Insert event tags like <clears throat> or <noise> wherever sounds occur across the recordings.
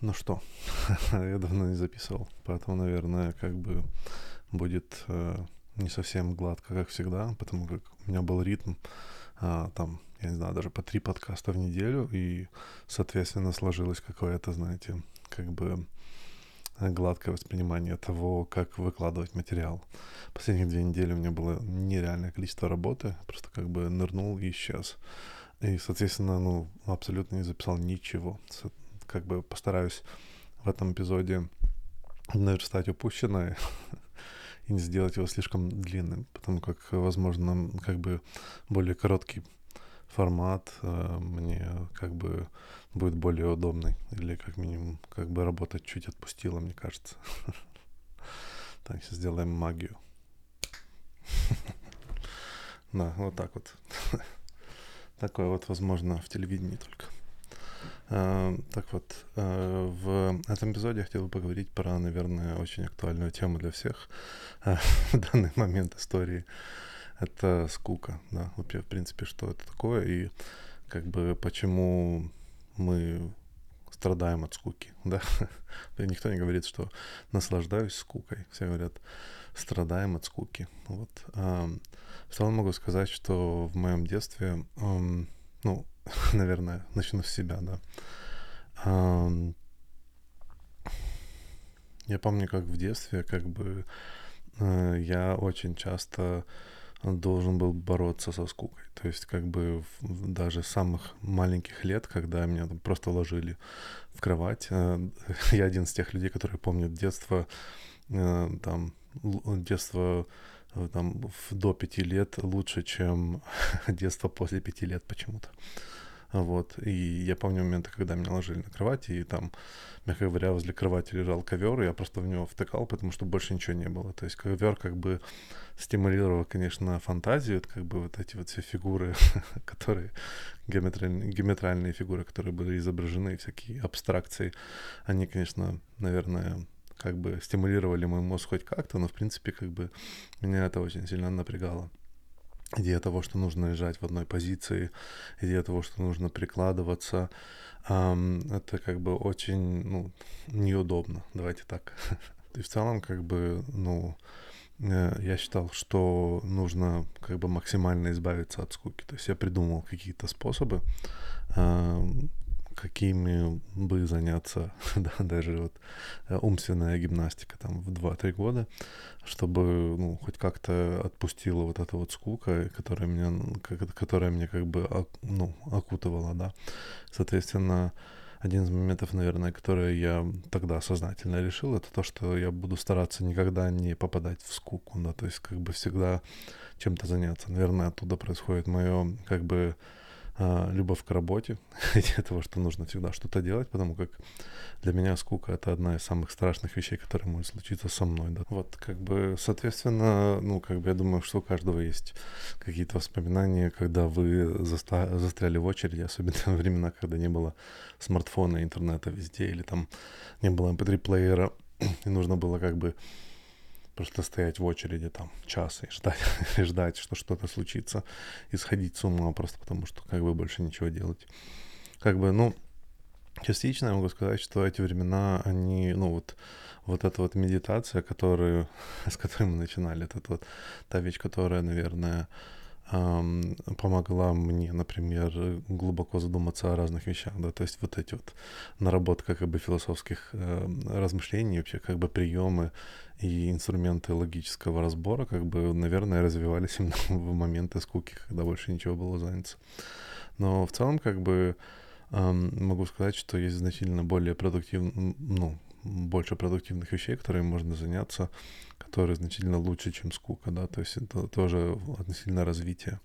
Ну что, <laughs> я давно не записывал, поэтому, наверное, как бы будет э, не совсем гладко, как всегда, потому как у меня был ритм э, там, я не знаю, даже по три подкаста в неделю, и, соответственно, сложилось какое-то, знаете, как бы гладкое воспринимание того, как выкладывать материал. Последние две недели у меня было нереальное количество работы, просто как бы нырнул и исчез. И, соответственно, ну, абсолютно не записал ничего как бы постараюсь в этом эпизоде наверстать упущенное <laughs> и не сделать его слишком длинным, потому как, возможно, как бы более короткий формат э, мне как бы будет более удобный или как минимум как бы работать чуть отпустила, мне кажется. <laughs> Так, сейчас сделаем магию. <laughs> Да, вот так вот. Такое вот возможно в телевидении только. Э, так вот, э, в этом эпизоде я хотел бы поговорить про, наверное, очень актуальную тему для всех э, <laughs> в данный момент истории. Это скука, да, вообще, в принципе, что это такое и как бы почему мы страдаем от скуки, <laughs> да. Никто не говорит, что наслаждаюсь скукой. Все говорят, страдаем от скуки. Вот. В целом могу сказать, что в моем детстве, ну, <laughs> наверное, начну с себя, да. Я помню, как в детстве, как бы э, я очень часто должен был бороться со скукой. То есть, как бы в, даже самых маленьких лет, когда меня там просто ложили в кровать, э, <laughs> я один из тех людей, которые помнят детство, э, там, детство там, до пяти лет лучше, чем <laughs> детство после пяти лет почему-то. Вот. И я помню моменты, когда меня ложили на кровати, и там, мягко говоря, возле кровати лежал ковер, и я просто в него втыкал, потому что больше ничего не было. То есть ковер как бы стимулировал, конечно, фантазию, как бы вот эти вот все фигуры, <laughs> которые, геометральные, геометральные фигуры, которые были изображены, всякие абстракции, они, конечно, наверное, как бы стимулировали мой мозг хоть как-то, но, в принципе, как бы меня это очень сильно напрягало идея того, что нужно лежать в одной позиции, идея того, что нужно прикладываться, эм, это как бы очень ну, неудобно, давайте так. <laughs> И в целом, как бы, ну, э, я считал, что нужно как бы максимально избавиться от скуки. То есть я придумал какие-то способы, какими бы заняться, <laughs> да, даже вот э, умственная гимнастика там в 2-3 года, чтобы, ну, хоть как-то отпустила вот эта вот скука, которая меня, которая меня как бы, ну, окутывала, да. Соответственно, один из моментов, наверное, которые я тогда сознательно решил, это то, что я буду стараться никогда не попадать в скуку, да, то есть как бы всегда чем-то заняться. Наверное, оттуда происходит мое, как бы, любовь к работе, <laughs> идея того, что нужно всегда что-то делать, потому как для меня скука — это одна из самых страшных вещей, которые может случиться со мной, да. Вот, как бы, соответственно, ну, как бы, я думаю, что у каждого есть какие-то воспоминания, когда вы заста- застряли в очереди, <laughs> особенно во времена, когда не было смартфона, интернета везде, или там не было mp3-плеера, <clears throat> и нужно было как бы просто стоять в очереди там час и ждать, <laughs> и ждать, что что-то случится, и сходить с ума просто потому, что как бы больше ничего делать. Как бы, ну, частично я могу сказать, что эти времена, они, ну, вот, вот эта вот медитация, которую, <laughs> с которой мы начинали, это вот та вещь, которая, наверное, помогла мне, например, глубоко задуматься о разных вещах, да, то есть вот эти вот наработка как бы философских э, размышлений, вообще как бы приемы и инструменты логического разбора, как бы, наверное, развивались <laughs> именно в моменты скуки, когда больше ничего было заняться. Но в целом, как бы, могу сказать, что есть значительно более продуктивно, ну, больше продуктивных вещей, которыми можно заняться, которые значительно лучше, чем скука, да, то есть это тоже относительно развития.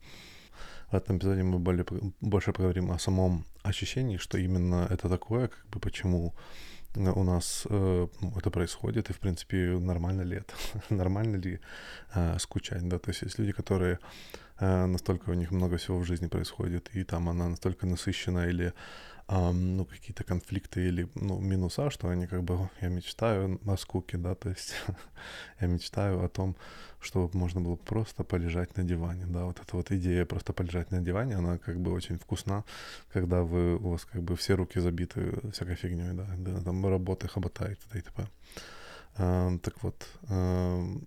В этом эпизоде мы более, больше поговорим о самом ощущении, что именно это такое, как бы почему у нас э, ну, это происходит, и, в принципе, нормально ли это? <laughs> нормально ли э, скучать, да? То есть есть люди, которые э, настолько у них много всего в жизни происходит, и там она настолько насыщена или ну, какие-то конфликты или, ну, минуса, что они как бы, я мечтаю о скуке, да, то есть <laughs> я мечтаю о том, чтобы можно было просто полежать на диване, да, вот эта вот идея просто полежать на диване, она как бы очень вкусна, когда вы, у вас как бы все руки забиты всякой фигней, да, да там работы хоботает и т.п. Uh, так вот, uh,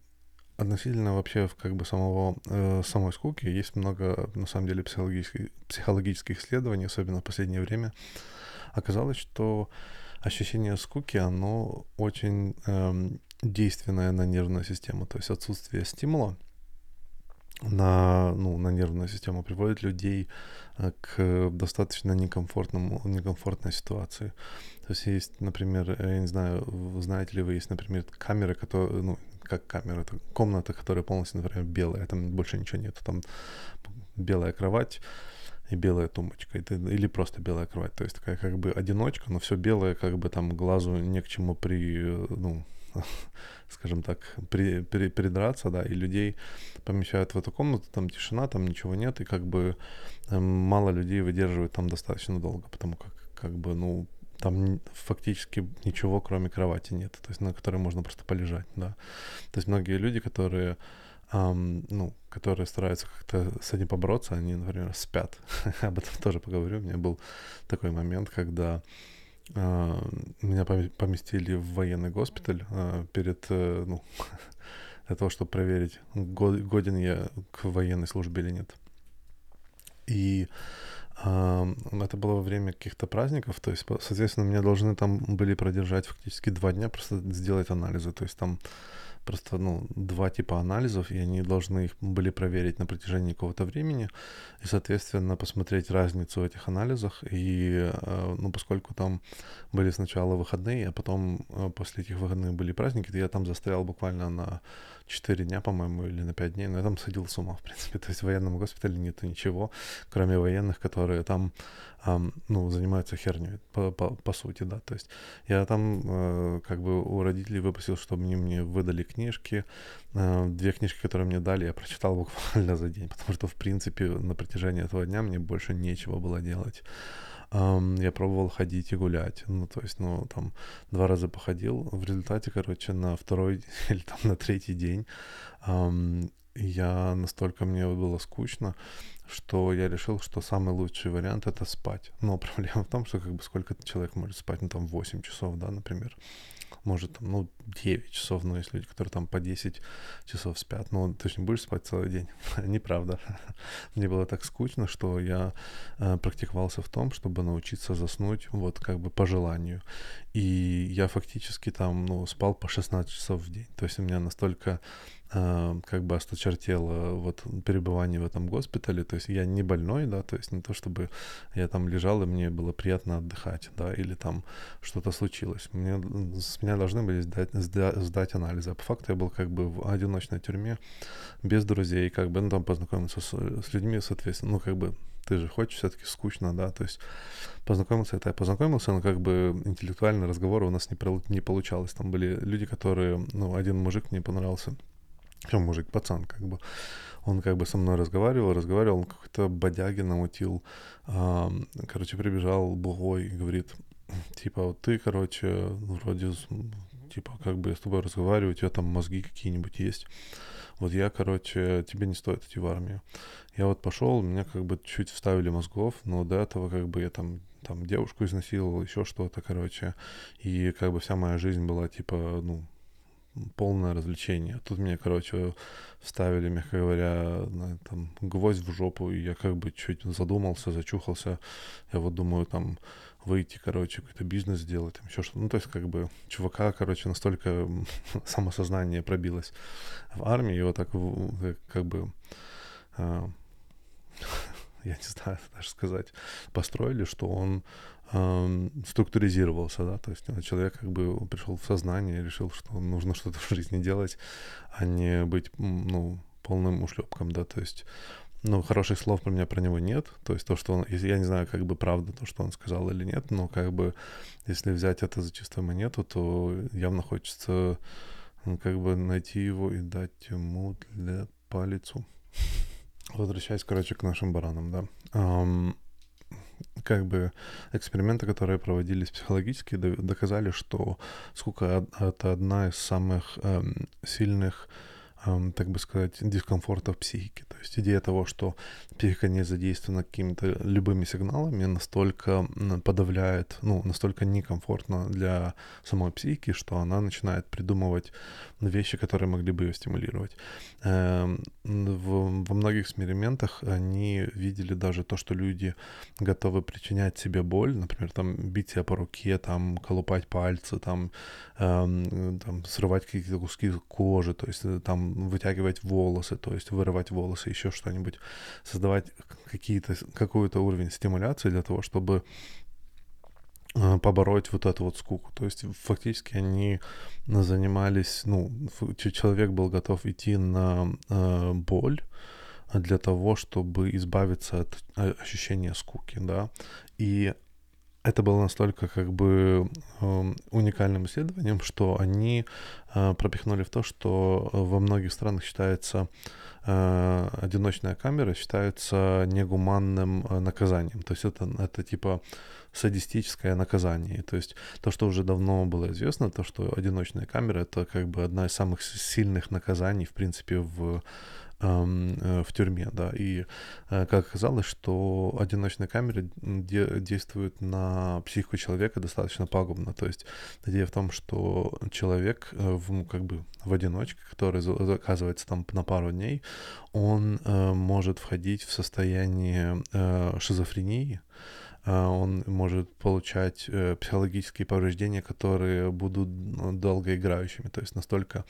относительно вообще как бы самого, э, самой скуки есть много, на самом деле, психологических, психологических исследований, особенно в последнее время. Оказалось, что ощущение скуки, оно очень э, действенное на нервную систему, то есть отсутствие стимула на, ну, на нервную систему приводит людей э, к достаточно некомфортному, некомфортной ситуации. То есть есть, например, я не знаю, знаете ли вы, есть, например, камеры, которые, ну, как камера, это комната, которая полностью, например, белая, там больше ничего нет, там белая кровать и белая тумбочка, или просто белая кровать, то есть такая как бы одиночка, но все белое, как бы там глазу не к чему при, ну, <laughs> скажем так, при, при, придраться, да, и людей помещают в эту комнату, там тишина, там ничего нет, и как бы э, мало людей выдерживают там достаточно долго, потому как, как бы, ну, там фактически ничего, кроме кровати нет, то есть на которой можно просто полежать, да. То есть многие люди, которые, эм, ну, которые стараются как-то с этим побороться, они, например, спят. <laughs> Об этом тоже поговорю. У меня был такой момент, когда э, меня поместили в военный госпиталь э, перед, э, ну, <laughs> для того, чтобы проверить, годен я к военной службе или нет. И это было во время каких-то праздников, то есть, соответственно, меня должны там были продержать фактически два дня, просто сделать анализы, то есть там просто, ну, два типа анализов, и они должны их были проверить на протяжении какого-то времени, и, соответственно, посмотреть разницу в этих анализах, и, э, ну, поскольку там были сначала выходные, а потом э, после этих выходных были праздники, то я там застрял буквально на 4 дня, по-моему, или на 5 дней, но я там сходил с ума, в принципе. То есть в военном госпитале нету ничего, кроме военных, которые там, эм, ну, занимаются херней, по, по, по сути, да. То есть я там э, как бы у родителей выпросил, чтобы они мне выдали книжки. Э, две книжки, которые мне дали, я прочитал <laughs> буквально за день, потому что, в принципе, на протяжении этого дня мне больше нечего было делать. Я пробовал ходить и гулять. Ну, то есть, ну, там, два раза походил. В результате, короче, на второй <laughs> или там на третий день я настолько мне было скучно, что я решил, что самый лучший вариант это спать. Но <laughs> проблема в том, что как бы сколько человек может спать, ну там 8 часов, да, например может, там, ну, 9 часов, но есть люди, которые там по 10 часов спят, ну, ты же будешь спать целый день. <laughs> Неправда. <laughs> Мне было так скучно, что я э, практиковался в том, чтобы научиться заснуть вот как бы по желанию. И я фактически там, ну, спал по 16 часов в день. То есть у меня настолько как бы осточертело вот перебывание в этом госпитале, то есть я не больной, да, то есть не то чтобы я там лежал и мне было приятно отдыхать, да, или там что-то случилось. Мне, с меня должны были сдать, сдать, сдать анализы, а по факту я был как бы в одиночной тюрьме, без друзей, как бы, ну, там познакомиться с, с людьми, соответственно, ну, как бы ты же хочешь все-таки скучно, да, то есть познакомился, это я познакомился, но как бы интеллектуальный разговор у нас не, не получалось. Там были люди, которые, ну, один мужик мне понравился, прям мужик, пацан, как бы, он как бы со мной разговаривал, разговаривал, он какой-то бодяги намутил, короче, прибежал бугой и говорит, типа, вот ты, короче, вроде, типа, как бы я с тобой разговариваю, у тебя там мозги какие-нибудь есть, вот я, короче, тебе не стоит идти в армию. Я вот пошел, меня как бы чуть вставили мозгов, но до этого как бы я там там девушку изнасиловал, еще что-то, короче. И как бы вся моя жизнь была типа, ну, полное развлечение. Тут мне, короче, вставили, мягко говоря, на, там, гвоздь в жопу, и я как бы чуть задумался, зачухался. Я вот думаю, там, выйти, короче, какой-то бизнес сделать, там еще что-то. Ну, то есть, как бы, чувака, короче, настолько <laughs> самосознание пробилось в армии, его так, как бы, а, <laughs> я не знаю <laughs> даже сказать, построили, что он э, структуризировался, да, то есть человек как бы пришел в сознание и решил, что нужно что-то <laughs> в жизни делать, а не быть, ну, полным ушлепком, да, то есть ну, хороших слов про меня про него нет. То есть то, что он... Я не знаю, как бы правда то, что он сказал или нет, но как бы если взять это за чистую монету, то явно хочется как бы найти его и дать ему для по лицу. <laughs> Возвращаясь, короче, к нашим баранам, да. Um, как бы эксперименты, которые проводились психологически, доказали, что скука это одна из самых эм, сильных так бы сказать, дискомфорта в психике. То есть идея того, что психика не задействована какими-то любыми сигналами, настолько подавляет, ну, настолько некомфортно для самой психики, что она начинает придумывать вещи, которые могли бы ее стимулировать. Эм, во многих экспериментах они видели даже то, что люди готовы причинять себе боль, например, там бить себя по руке, там колупать пальцы, там, эм, там срывать какие-то куски кожи, то есть э, там вытягивать волосы, то есть вырывать волосы, еще что-нибудь, создавать какие-то, какой-то уровень стимуляции для того, чтобы побороть вот эту вот скуку. То есть фактически они занимались, ну, человек был готов идти на э, боль для того, чтобы избавиться от э, ощущения скуки, да. И это было настолько как бы э, уникальным исследованием, что они э, пропихнули в то, что во многих странах считается э, одиночная камера считается негуманным э, наказанием. То есть это, это типа садистическое наказание. То есть то, что уже давно было известно, то, что одиночная камера это как бы одна из самых сильных наказаний, в принципе, в Э, в тюрьме, да, и э, как оказалось, что одиночные камеры де- действуют на психику человека достаточно пагубно, то есть идея в том, что человек э, в, ну, как бы в одиночке, который оказывается там на пару дней, он э, может входить в состояние э, шизофрении, он может получать э, психологические повреждения, которые будут ну, долгоиграющими. То есть настолько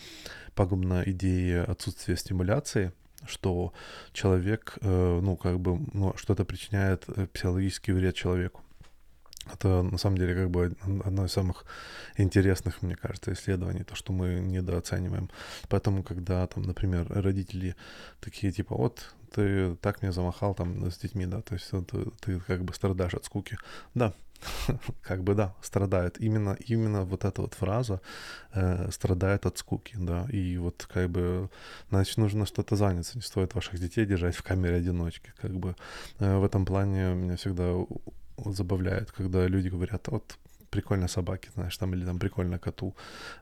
пагубна идея отсутствия стимуляции, что человек, э, ну, как бы, ну, что-то причиняет э, психологический вред человеку. Это на самом деле как бы одно из самых интересных, мне кажется, исследований, то, что мы недооцениваем. Поэтому, когда там, например, родители такие типа, вот ты так мне замахал там с детьми, да, то есть ты, ты как бы страдаешь от скуки. Да, <laughs> как бы да, страдает. Именно, именно вот эта вот фраза э, страдает от скуки, да. И вот как бы, значит, нужно что-то заняться. Не стоит ваших детей держать в камере одиночки. Как бы э, в этом плане меня всегда забавляет, когда люди говорят, вот прикольно собаки, знаешь, там, или там прикольно коту,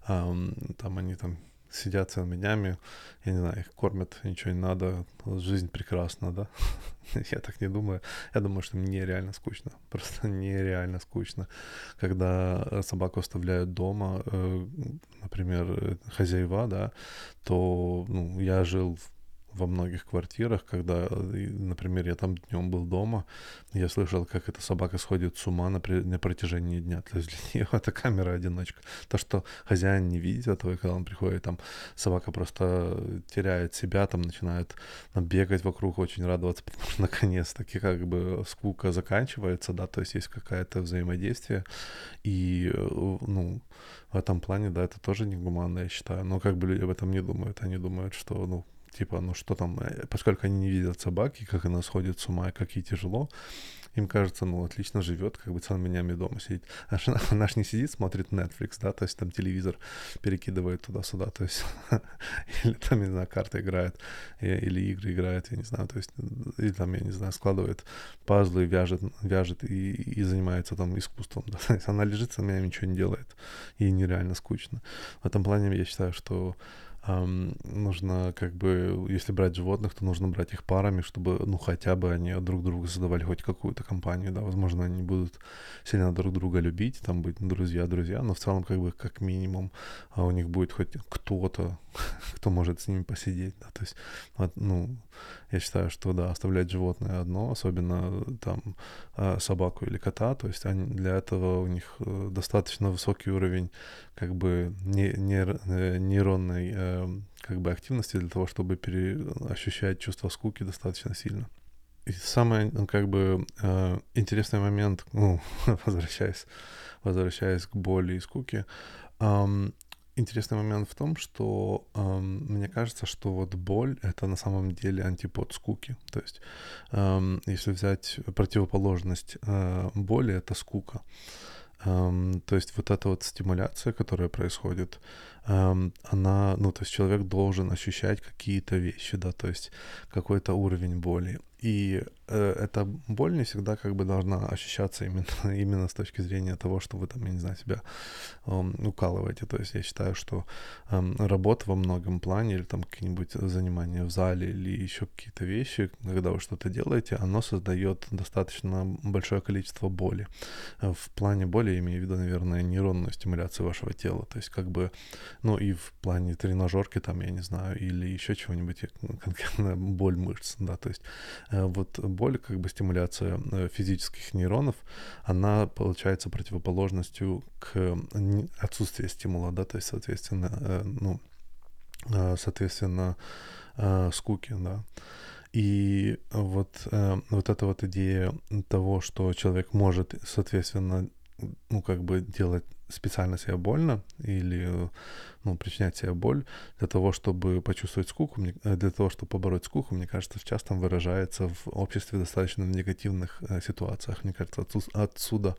эм, там они там сидят целыми днями, я не знаю, их кормят, ничего не надо, жизнь прекрасна, да? <laughs> я так не думаю. Я думаю, что мне реально скучно, <laughs> просто нереально скучно. Когда собаку оставляют дома, э, например, хозяева, да, то ну, я жил во многих квартирах, когда, например, я там днем был дома, я слышал, как эта собака сходит с ума на, на протяжении дня. То есть для <laughs> нее это камера-одиночка. То, что хозяин не видит этого, когда он приходит, там собака просто теряет себя, там начинает там, бегать вокруг, очень радоваться, <laughs> потому что наконец-таки как бы скука заканчивается, да, то есть есть какое-то взаимодействие. И, э, ну, в этом плане, да, это тоже негуманно, я считаю. Но как бы люди об этом не думают. Они думают, что, ну, типа, ну что там, э, поскольку они не видят собаки, как она сходит с ума, как ей тяжело, им кажется, ну, отлично живет, как бы целыми днями дома сидит. А она, <laughs> она ж не сидит, смотрит Netflix, да, то есть там телевизор перекидывает туда-сюда, то есть <laughs> или там, не знаю, карты играет, или игры играет, я не знаю, то есть, или там, я не знаю, складывает пазлы, вяжет, вяжет и, и занимается там искусством, <laughs> да, то есть она лежит, сама ничего не делает, ей нереально скучно. В этом плане я считаю, что нужно как бы, если брать животных, то нужно брать их парами, чтобы, ну, хотя бы они друг другу задавали хоть какую-то компанию, да, возможно, они будут сильно друг друга любить, там быть друзья-друзья, но в целом, как бы, как минимум, а у них будет хоть кто-то, <laughs> кто может с ними посидеть, да, то есть, ну, я считаю, что, да, оставлять животное одно, особенно там а, собаку или кота, то есть они, для этого у них э, достаточно высокий уровень как бы не, э, нейронной э, как бы активности для того, чтобы ощущать чувство скуки достаточно сильно. И самый как бы интересный момент, ну, <laughs> возвращаясь, возвращаясь к боли и скуке, интересный момент в том, что эм, мне кажется, что вот боль это на самом деле антипод скуки. То есть, эм, если взять противоположность э, боли, это скука. Um, то есть вот эта вот стимуляция, которая происходит, она, ну, то есть человек должен ощущать какие-то вещи, да, то есть какой-то уровень боли. и э, эта боль не всегда как бы должна ощущаться именно, <laughs> именно с точки зрения того, что вы там, я не знаю, себя э, укалываете. То есть я считаю, что э, работа во многом плане или там какие-нибудь занимания в зале или еще какие-то вещи, когда вы что-то делаете, оно создает достаточно большое количество боли. Э, в плане боли я имею в виду, наверное, нейронную стимуляцию вашего тела. То есть как бы, ну и в плане тренажерки там, я не знаю, или еще чего-нибудь, конкретно <laughs> боль мышц, да, то есть Э, вот боль, как бы стимуляция э, физических нейронов, она получается противоположностью к отсутствию стимула, да, то есть, соответственно, э, ну, соответственно, скуки, да. И вот, вот эта вот идея того, что человек может, соответственно, ну, как бы делать специально себе больно или ну, причинять себе боль для того, чтобы почувствовать скуку, э, для того, чтобы побороть скуку, мне кажется, часто выражается в обществе достаточно в негативных э, ситуациях. Мне кажется, отсюда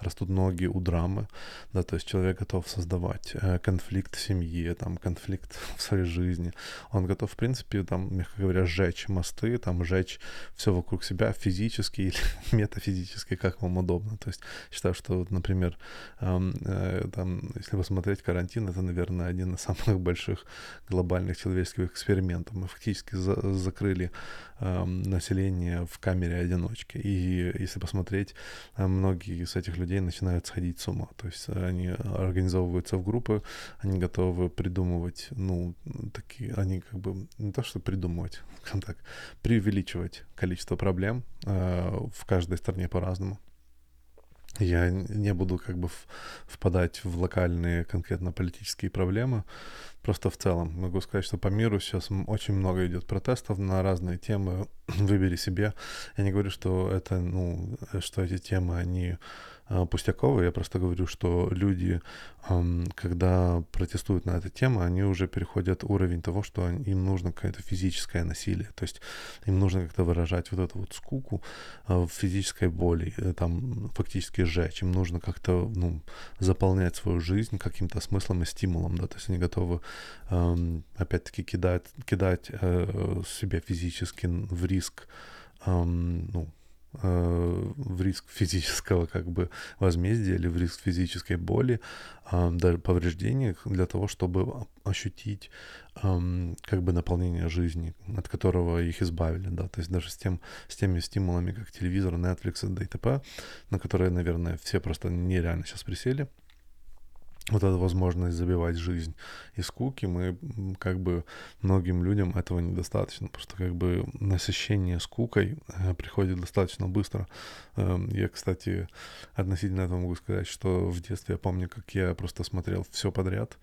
растут ноги у драмы, да, то есть человек готов создавать э, конфликт в семье, там, конфликт <laughs> в своей жизни. Он готов, в принципе, там, мягко говоря, сжечь мосты, там, сжечь все вокруг себя физически или <laughs> метафизически, как вам удобно. То есть считаю, что, например, эм, там, если посмотреть карантин, это, наверное, наверное, один из самых больших глобальных человеческих экспериментов. Мы фактически за закрыли э, население в камере одиночки. И если посмотреть, э, многие из этих людей начинают сходить с ума. То есть они организовываются в группы, они готовы придумывать, ну, такие, они как бы не то, что придумывать, скажем так, преувеличивать количество проблем э, в каждой стране по-разному. Я не буду как бы впадать в локальные конкретно политические проблемы. Просто в целом могу сказать, что по миру сейчас очень много идет протестов на разные темы. <clears throat> Выбери себе. Я не говорю, что это, ну, что эти темы, они пустяковые. Я просто говорю, что люди, когда протестуют на эту тему, они уже переходят уровень того, что им нужно какое-то физическое насилие. То есть им нужно как-то выражать вот эту вот скуку а, в физической боли, э, там фактически сжечь. Им нужно как-то ну, заполнять свою жизнь каким-то смыслом и стимулом. Да? То есть они готовы опять-таки кидать, кидать э, себя физически в риск ну, Э, в риск физического как бы возмездия или в риск физической боли, э, даже повреждений для того, чтобы ощутить э, как бы наполнение жизни, от которого их избавили, да, то есть даже с, тем, с теми стимулами, как телевизор, Netflix и ДТП, на которые, наверное, все просто нереально сейчас присели, вот эта возможность забивать жизнь и скуки, мы как бы многим людям этого недостаточно, просто как бы насыщение скукой э, приходит достаточно быстро. Э, я, кстати, относительно этого могу сказать, что в детстве я помню, как я просто смотрел все подряд,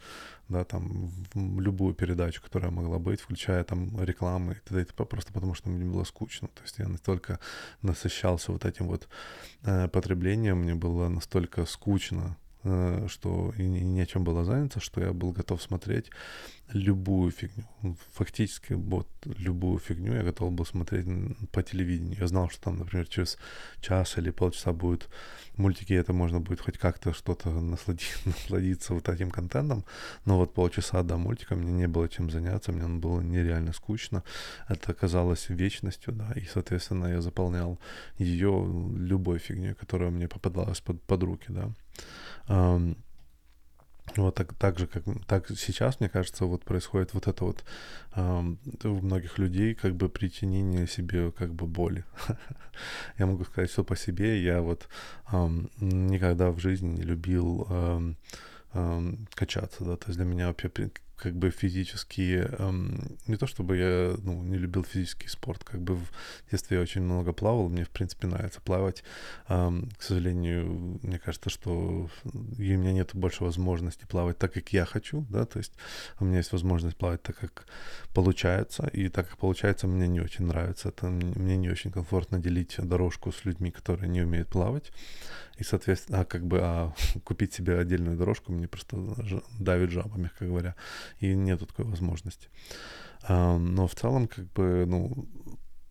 да, там, любую передачу, которая могла быть, включая там рекламы и т.д. просто потому что мне было скучно. То есть я настолько насыщался вот этим вот э, потреблением, мне было настолько скучно что и не о чем было заняться, что я был готов смотреть любую фигню. Фактически вот любую фигню я готов был смотреть по телевидению. Я знал, что там, например, через час или полчаса будут мультики, это можно будет хоть как-то что-то насладить, <laughs> насладиться вот этим контентом, но вот полчаса до мультика мне не было чем заняться, мне было нереально скучно. Это казалось вечностью, да, и, соответственно, я заполнял ее любой фигней, которая мне попадалась под, под руки, да. Вот так, так же, как так сейчас, мне кажется, вот происходит вот это вот эм, у многих людей как бы причинение себе как бы боли. <laughs> я могу сказать, что по себе я вот никогда в жизни не любил качаться, да, то есть для меня вообще как бы физические... Эм, не то чтобы я ну, не любил физический спорт, как бы в детстве я очень много плавал, мне в принципе нравится плавать. Эм, к сожалению, мне кажется, что у меня нет больше возможности плавать так, как я хочу, да, то есть у меня есть возможность плавать так, как получается, и так, как получается, мне не очень нравится. Это мне не очень комфортно делить дорожку с людьми, которые не умеют плавать. И, соответственно, а как бы а, <laughs> купить себе отдельную дорожку мне просто давит жаба, мягко говоря. И нету такой возможности. А, но в целом, как бы, ну,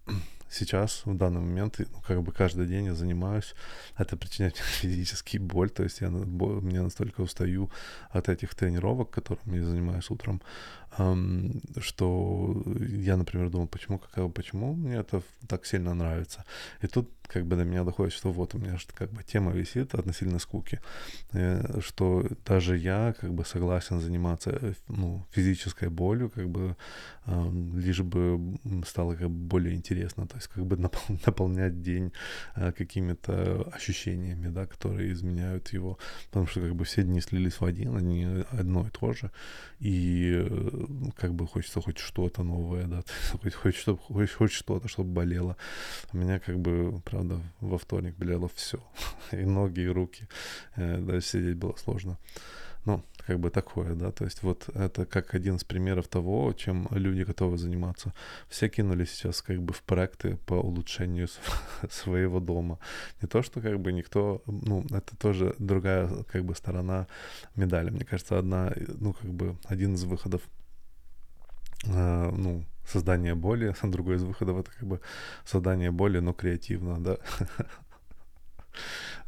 <clears throat> сейчас, в данный момент, ну, как бы каждый день я занимаюсь, это причиняет мне <laughs> физический боль, то есть я, мне настолько устаю от этих тренировок, которыми я занимаюсь утром, что я, например, думал, почему, как, почему мне это так сильно нравится. И тут как бы до меня доходит, что вот у меня же как бы тема висит относительно скуки, э, что даже я как бы согласен заниматься э, ну, физической болью, как бы лишь бы стало как бы более интересно, то есть как бы <laughs> наполнять день э, какими-то ощущениями, да, которые изменяют его, потому что как бы все дни слились в один, они одно и то же, и как бы хочется хоть что-то новое, да, <laughs> хоть, хоть, чтобы, хоть, хоть что-то, чтобы болело. У меня как бы, правда, во вторник болело все, <laughs> и ноги, и руки, э, даже сидеть было сложно. Ну, как бы такое, да, то есть вот это как один из примеров того, чем люди готовы заниматься. Все кинули сейчас как бы в проекты по улучшению <laughs> своего дома. Не то, что как бы никто, ну, это тоже другая как бы сторона медали. Мне кажется, одна, ну, как бы один из выходов э, ну, создание боли, <laughs> другой из выходов это как бы создание боли, но креативно, да.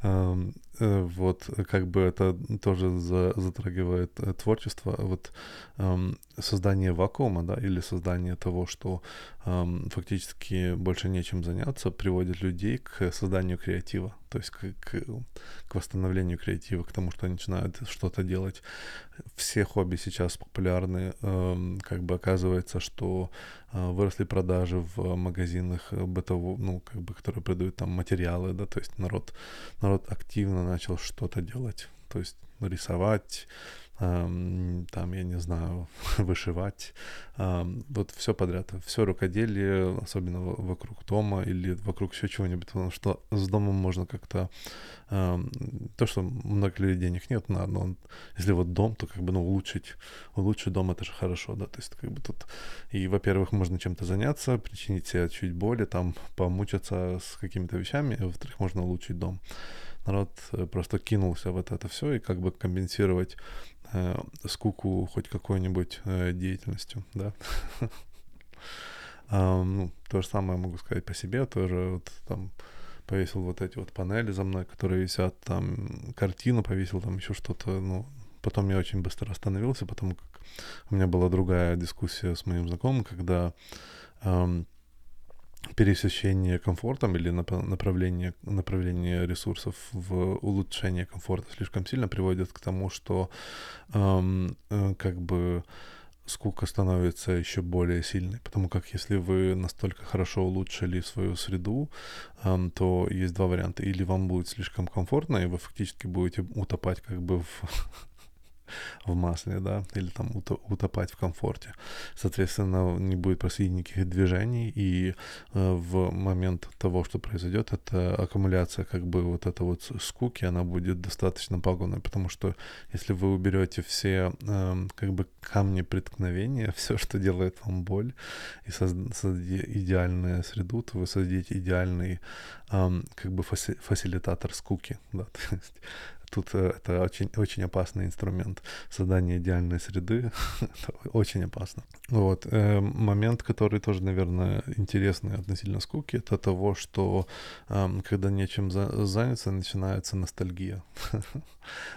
<laughs> Э, вот как бы это тоже за, затрагивает э, творчество, вот эм, создание вакуума, да, или создание того, что эм, фактически больше нечем заняться, приводит людей к созданию креатива, то есть к, к, к восстановлению креатива, к тому, что они начинают что-то делать. Все хобби сейчас популярны, эм, как бы оказывается, что э, выросли продажи в магазинах бытового, ну, как бы, которые продают там материалы, да, то есть народ, народ активно начал что-то делать, то есть рисовать, эм, там, я не знаю, <laughs> вышивать, эм, вот все подряд, все рукоделие, особенно вокруг дома или вокруг еще чего-нибудь, потому что с домом можно как-то, эм, то, что много людей денег нет, на, но если вот дом, то как бы, ну, улучшить, улучшить дом, это же хорошо, да, то есть как бы тут, и, во-первых, можно чем-то заняться, причинить себе чуть боли, там, помучиться с какими-то вещами, а во-вторых, можно улучшить дом народ э, просто кинулся вот это все и как бы компенсировать э, скуку хоть какой-нибудь э, деятельностью, да. <laughs> ну, то же самое могу сказать по себе, тоже вот там повесил вот эти вот панели за мной, которые висят, там картину повесил, там еще что-то, ну, потом я очень быстро остановился, потому как у меня была другая дискуссия с моим знакомым, когда пересечение комфортом или направление, направление ресурсов в улучшение комфорта слишком сильно приводит к тому, что эм, э, как бы скука становится еще более сильной, потому как если вы настолько хорошо улучшили свою среду, эм, то есть два варианта. Или вам будет слишком комфортно, и вы фактически будете утопать как бы в в масле, да, или там утопать в комфорте. Соответственно, не будет происходить никаких движений, и э, в момент того, что произойдет, это аккумуляция как бы вот эта вот скуки, она будет достаточно пагубной, потому что если вы уберете все э, как бы камни преткновения, <laughs> все, что делает вам боль, и создадите идеальную среду, то вы создадите идеальный э, как бы фаси фасилитатор скуки, да, <laughs> то есть Тут э, это очень, очень опасный инструмент. Создание идеальной среды <laughs> очень опасно. Вот. Э, момент, который тоже, наверное, интересный относительно скуки, это того, что э, когда нечем за заняться, начинается ностальгия. <laughs>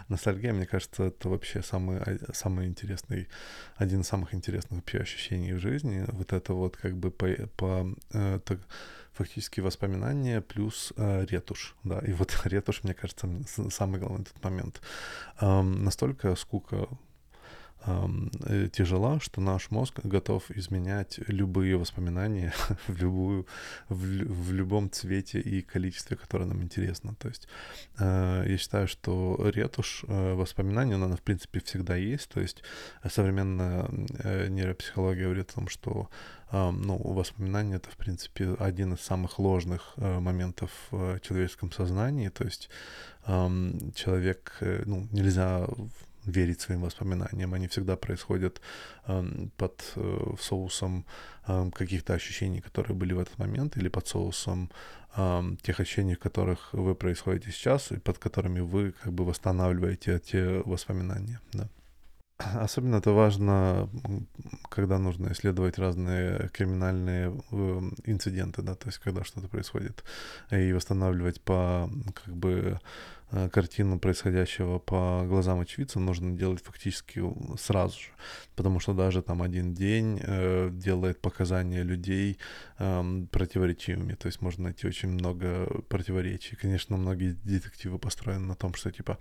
ностальгия, мне кажется, это вообще самый, самый интересный, один из самых интересных вообще ощущений в жизни. Вот это вот как бы по, по э, так, фактически воспоминания плюс э, ретушь, да, и вот <laughs> ретушь, мне кажется, самый главный этот момент. Эм, настолько скука тяжела, что наш мозг готов изменять любые воспоминания <laughs> в любую, в, в любом цвете и количестве, которое нам интересно. То есть э, я считаю, что ретушь э, воспоминаний, она, в принципе, всегда есть. То есть современная э, нейропсихология говорит о том, что э, ну, воспоминания это, в принципе, один из самых ложных э, моментов в человеческом сознании. То есть э, человек, э, ну, нельзя верить своим воспоминаниям. Они всегда происходят э, под э, соусом э, каких-то ощущений, которые были в этот момент, или под соусом э, тех ощущений, в которых вы происходите сейчас, и под которыми вы как бы восстанавливаете те воспоминания. Да. Особенно это важно, когда нужно исследовать разные криминальные э, инциденты, да, то есть когда что-то происходит, и восстанавливать по, как бы, Э, картину происходящего по глазам очевидцам нужно делать фактически сразу же, потому что даже там один день э, делает показания людей э, противоречивыми, то есть можно найти очень много противоречий. Конечно, многие детективы построены на том, что типа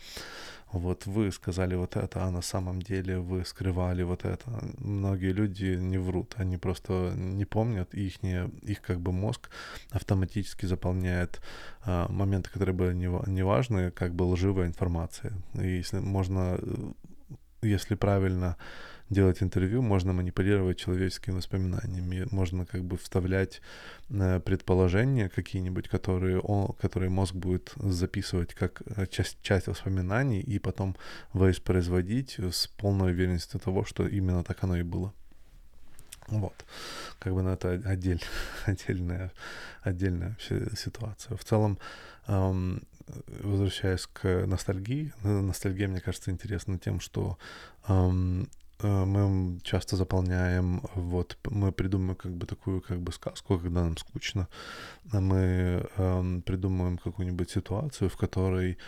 вот вы сказали вот это, а на самом деле вы скрывали вот это. Многие люди не врут, они просто не помнят, их, не, их как бы мозг автоматически заполняет а, моменты, которые были неважные, не как бы лживая информация. И если можно, э, если правильно делать интервью, можно манипулировать человеческими воспоминаниями, можно как бы вставлять э, предположения какие-нибудь, которые, он, которые мозг будет записывать как э, часть, часть воспоминаний и потом воспроизводить с полной уверенностью того, что именно так оно и было. Вот. Как бы на это отдель, <laughs> отдельная, отдельная ситуация. В целом, эм, возвращаясь к ностальгии, ностальгия, мне кажется, интересна тем, что эм, мы часто заполняем, вот, мы придумываем как бы такую как бы сказку, когда нам скучно, а мы эм, придумываем какую-нибудь ситуацию, в которой,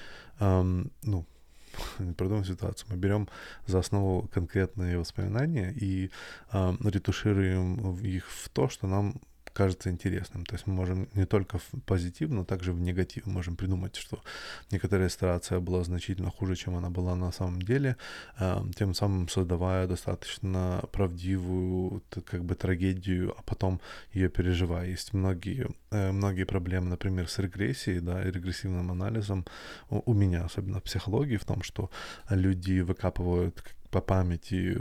эм, ну, <laughs> не придумываем ситуацию, мы берем за основу конкретные воспоминания и э, ретушируем их в то, что нам кажется интересным. То есть мы можем не только в позитив, но также в негатив. можем придумать, что некоторая ситуация была значительно хуже, чем она была на самом деле, э, тем самым создавая достаточно правдивую как бы трагедию, а потом ее переживая. Есть многие, э, многие проблемы, например, с регрессией, да, и регрессивным анализом у меня, особенно в психологии, в том, что люди выкапывают по памяти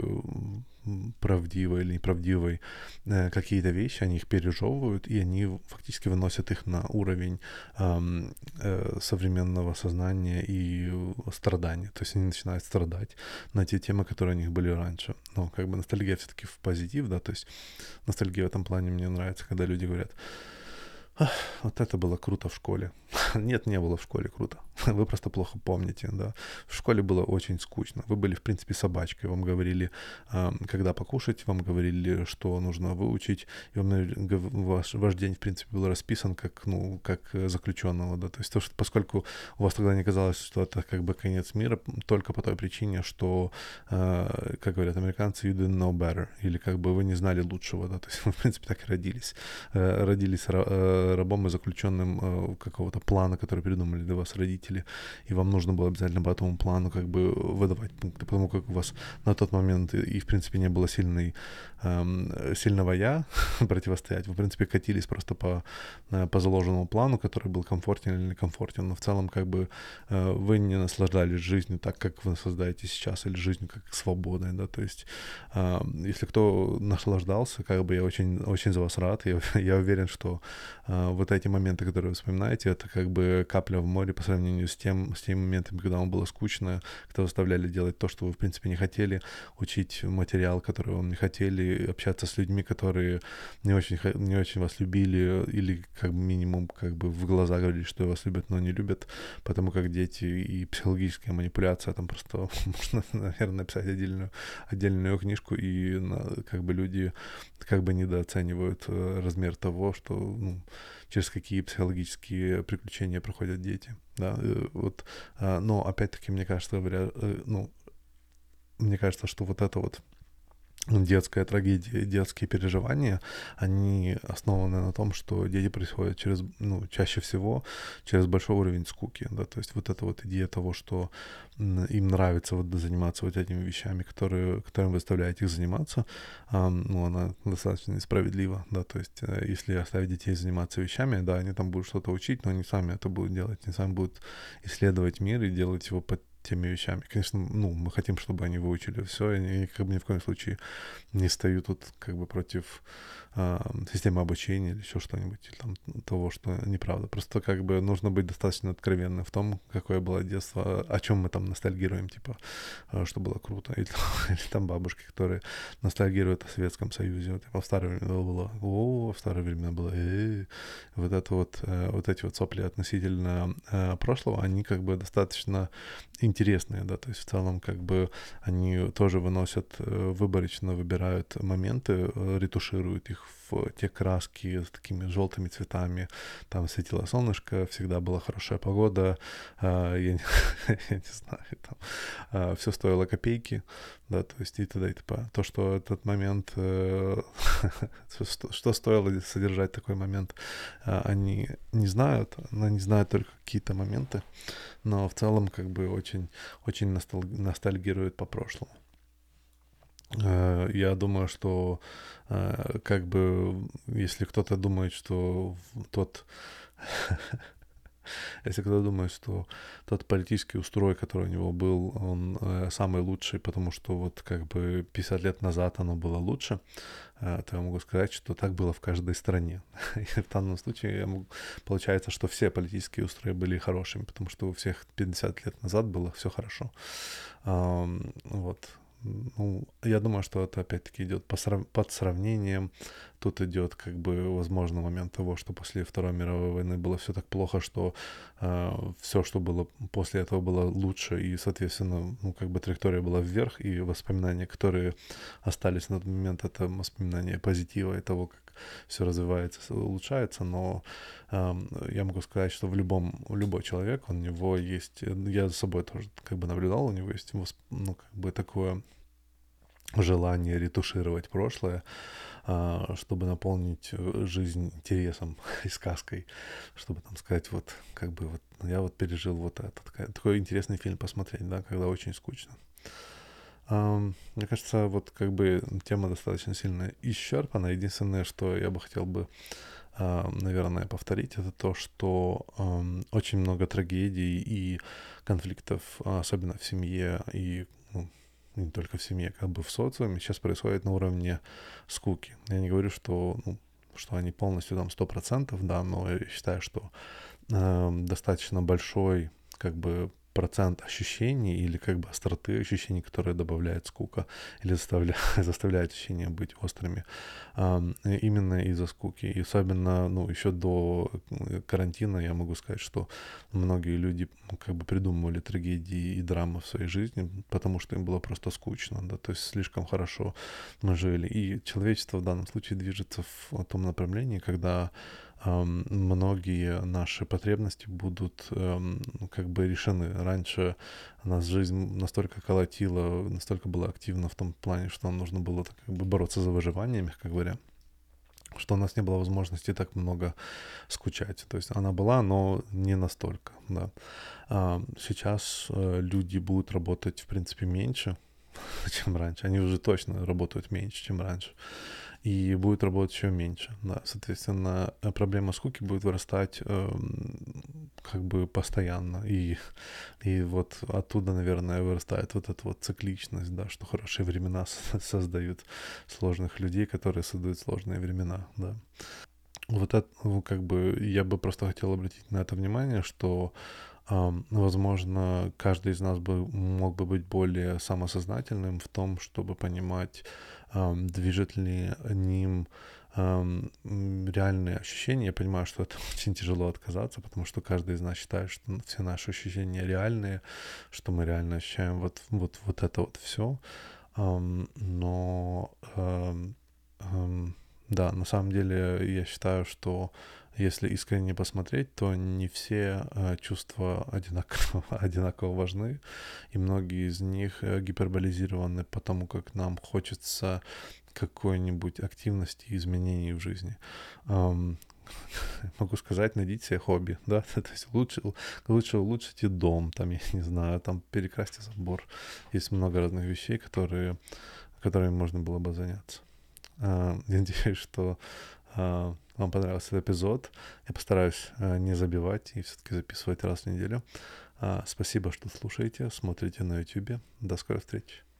правдивой или неправдивой э, какие-то вещи, они их пережевывают, и они фактически выносят их на уровень э, современного сознания и страдания. То есть они начинают страдать на те темы, которые у них были раньше. Но как бы ностальгия все-таки в позитив, да, то есть ностальгия в этом плане мне нравится, когда люди говорят, вот это было круто в школе. <laughs> Нет, не было в школе круто. <laughs> Вы просто плохо помните, да. В школе было очень скучно. Вы были, в принципе, собачкой. Вам говорили, когда покушать, вам говорили, что нужно выучить. И вам, ваш, ваш день, в принципе, был расписан как, ну, как заключенного, да. То есть то, что, поскольку у вас тогда не казалось, что это как бы конец мира, только по той причине, что, а, как говорят американцы, you didn't know better. Или как бы вы не знали лучшего, да. То есть вы, в принципе, так и родились. Э, родились э, рабом и заключенным э, какого-то плана, который придумали для вас родители, и вам нужно было обязательно по этому плану как бы выдавать пункты, потому как у вас на тот момент и, в принципе, не было сильной, эм, сильного «я» <laughs> противостоять. В принципе, катились просто по, э, по заложенному плану, который был комфортен или некомфортен, но в целом как бы э, вы не наслаждались жизнью так, как вы наслаждаете сейчас, или жизнью как свободой, да, то есть э, если кто наслаждался, как бы я очень, очень за вас рад, я, <laughs> я уверен, что э, вот эти моменты, которые вы вспоминаете, это как бы капля в море по сравнению с тем, с теми моментами, когда вам было скучно, когда заставляли делать то, что вы, в принципе, не хотели, учить материал, который вам не хотели, общаться с людьми, которые не очень, не очень вас любили, или как минимум как бы в глаза говорили, что вас любят, но не любят, потому как дети и психологическая манипуляция, там просто <laughs> можно, наверное, написать отдельную, отдельную книжку, и как бы люди как бы недооценивают э, размер того, что ну, через какие психологические приключения проходят дети. Да, э, вот, а, но опять-таки, мне кажется, э, ну, мне кажется, что вот это вот детская трагедия, детские переживания, они основаны на том, что дети происходят через, ну, чаще всего через большой уровень скуки, да, то есть вот эта вот идея того, что им нравится вот заниматься вот этими вещами, которые, которым вы их заниматься, ну, она достаточно несправедлива, да, то есть э, если оставить детей заниматься вещами, да, они там будут что-то учить, но они сами это будут делать, они сами будут исследовать мир и делать его под теми вещами. Конечно, ну, мы хотим, чтобы они выучили все, и они как бы ни в коем случае не стою тут как бы против системы обучения или еще что-нибудь, или там того, что неправда. Просто как бы нужно быть достаточно откровенным в том, какое было детство, о чем мы там ностальгируем, типа, э, что было круто. Или, <laughs> или там бабушки, которые ностальгируют о Советском Союзе. Типа, в старое время было, о, в старое время было, э, вот это вот, э, вот эти вот сопли относительно э, прошлого, они как бы достаточно интересные, да, то есть в целом как бы они тоже выносят э, выборочно, выбирают моменты, э, ретушируют их в те краски с такими желтыми цветами, там светило солнышко, всегда была хорошая погода, а, я, не, <laughs> я не знаю, там а, все стоило копейки, да, то есть и т.д. и т.п. То, что этот момент, <laughs> что стоило содержать такой момент, они не знают, они знают только какие-то моменты, но в целом как бы очень, очень носталь, ностальгируют по прошлому. Э, я думаю, что э, как бы если кто-то думает, что тот <laughs> Если кто думает, что тот политический устрой, который у него был, он э, самый лучший, потому что вот как бы 50 лет назад оно было лучше, то я могу сказать, что так было в каждой стране. <laughs> И в данном случае могу, получается, что все политические устрои были хорошими, потому что у всех 50 лет назад было все хорошо. Вот. Ну, я думаю, что это опять-таки идет по срав... под сравнением. Тут идет как бы возможно момент того, что после Второй мировой войны было все так плохо, что э, все, что было после этого, было лучше, и, соответственно, ну, как бы траектория была вверх, и воспоминания, которые остались на тот момент, это воспоминания позитива и того, как все развивается, улучшается, но э, я могу сказать, что в любом, любой человек, у него есть, я за собой тоже как бы наблюдал, у него есть, ну, как бы такое желание ретушировать прошлое, а, чтобы наполнить э, жизнь интересом <laughs> и сказкой, чтобы там сказать, вот как бы вот я вот пережил вот этот такой интересный фильм посмотреть, да, когда очень скучно. Мне кажется, вот как бы тема достаточно сильно исчерпана. Единственное, что я бы хотел бы, наверное, повторить, это то, что очень много трагедий и конфликтов, особенно в семье и ну, не только в семье, как бы в социуме, сейчас происходит на уровне скуки. Я не говорю, что, ну, что они полностью там 100%, да, но я считаю, что достаточно большой как бы процент ощущений или как бы остроты ощущений, которые добавляет скука или заставляет, <laughs> заставляет ощущения быть острыми именно из-за скуки. И особенно, ну, еще до карантина я могу сказать, что многие люди как бы придумывали трагедии и драмы в своей жизни, потому что им было просто скучно, да, то есть слишком хорошо мы жили. И человечество в данном случае движется в том направлении, когда многие наши потребности будут как бы решены. Раньше нас жизнь настолько колотила, настолько была активна в том плане, что нам нужно было как бы бороться за выживание, мягко говоря что у нас не было возможности так много скучать. То есть она была, но не настолько, да. Сейчас э, люди будут работать, в принципе, меньше, <laughs> чем раньше. Они уже точно работают меньше, чем раньше и будет работать еще меньше. Да. Соответственно, э, проблема скуки будет вырастать э, как бы постоянно. И, <laughs> и вот оттуда, наверное, вырастает вот эта вот цикличность, да, что хорошие времена <laughs> создают сложных людей, которые создают сложные времена, да. Вот это, ну, как бы, я бы просто хотел обратить на это внимание, что возможно, каждый из нас бы мог бы быть более самосознательным в том, чтобы понимать, движет ли ним реальные ощущения. Я понимаю, что это <laughs> очень тяжело отказаться, потому что каждый из нас считает, что все наши ощущения реальные, что мы реально ощущаем вот, вот, вот это вот все. Но да, на самом деле я считаю, что если искренне посмотреть, то не все э, чувства одинаково, <laughs> одинаково важны, и многие из них э, гиперболизированы потому, как нам хочется какой-нибудь активности и изменений в жизни. <laughs> Могу сказать, найдите себе хобби, да, <laughs> то есть лучше, лучше улучшите дом, там, я не знаю, там перекрасьте забор. Есть много разных вещей, которые, которыми можно было бы заняться. Uh, надеюсь, что вам понравился этот эпизод. Я постараюсь э, не забивать и все-таки записывать раз в неделю. А, спасибо, что слушаете, смотрите на YouTube. До скорой встречи.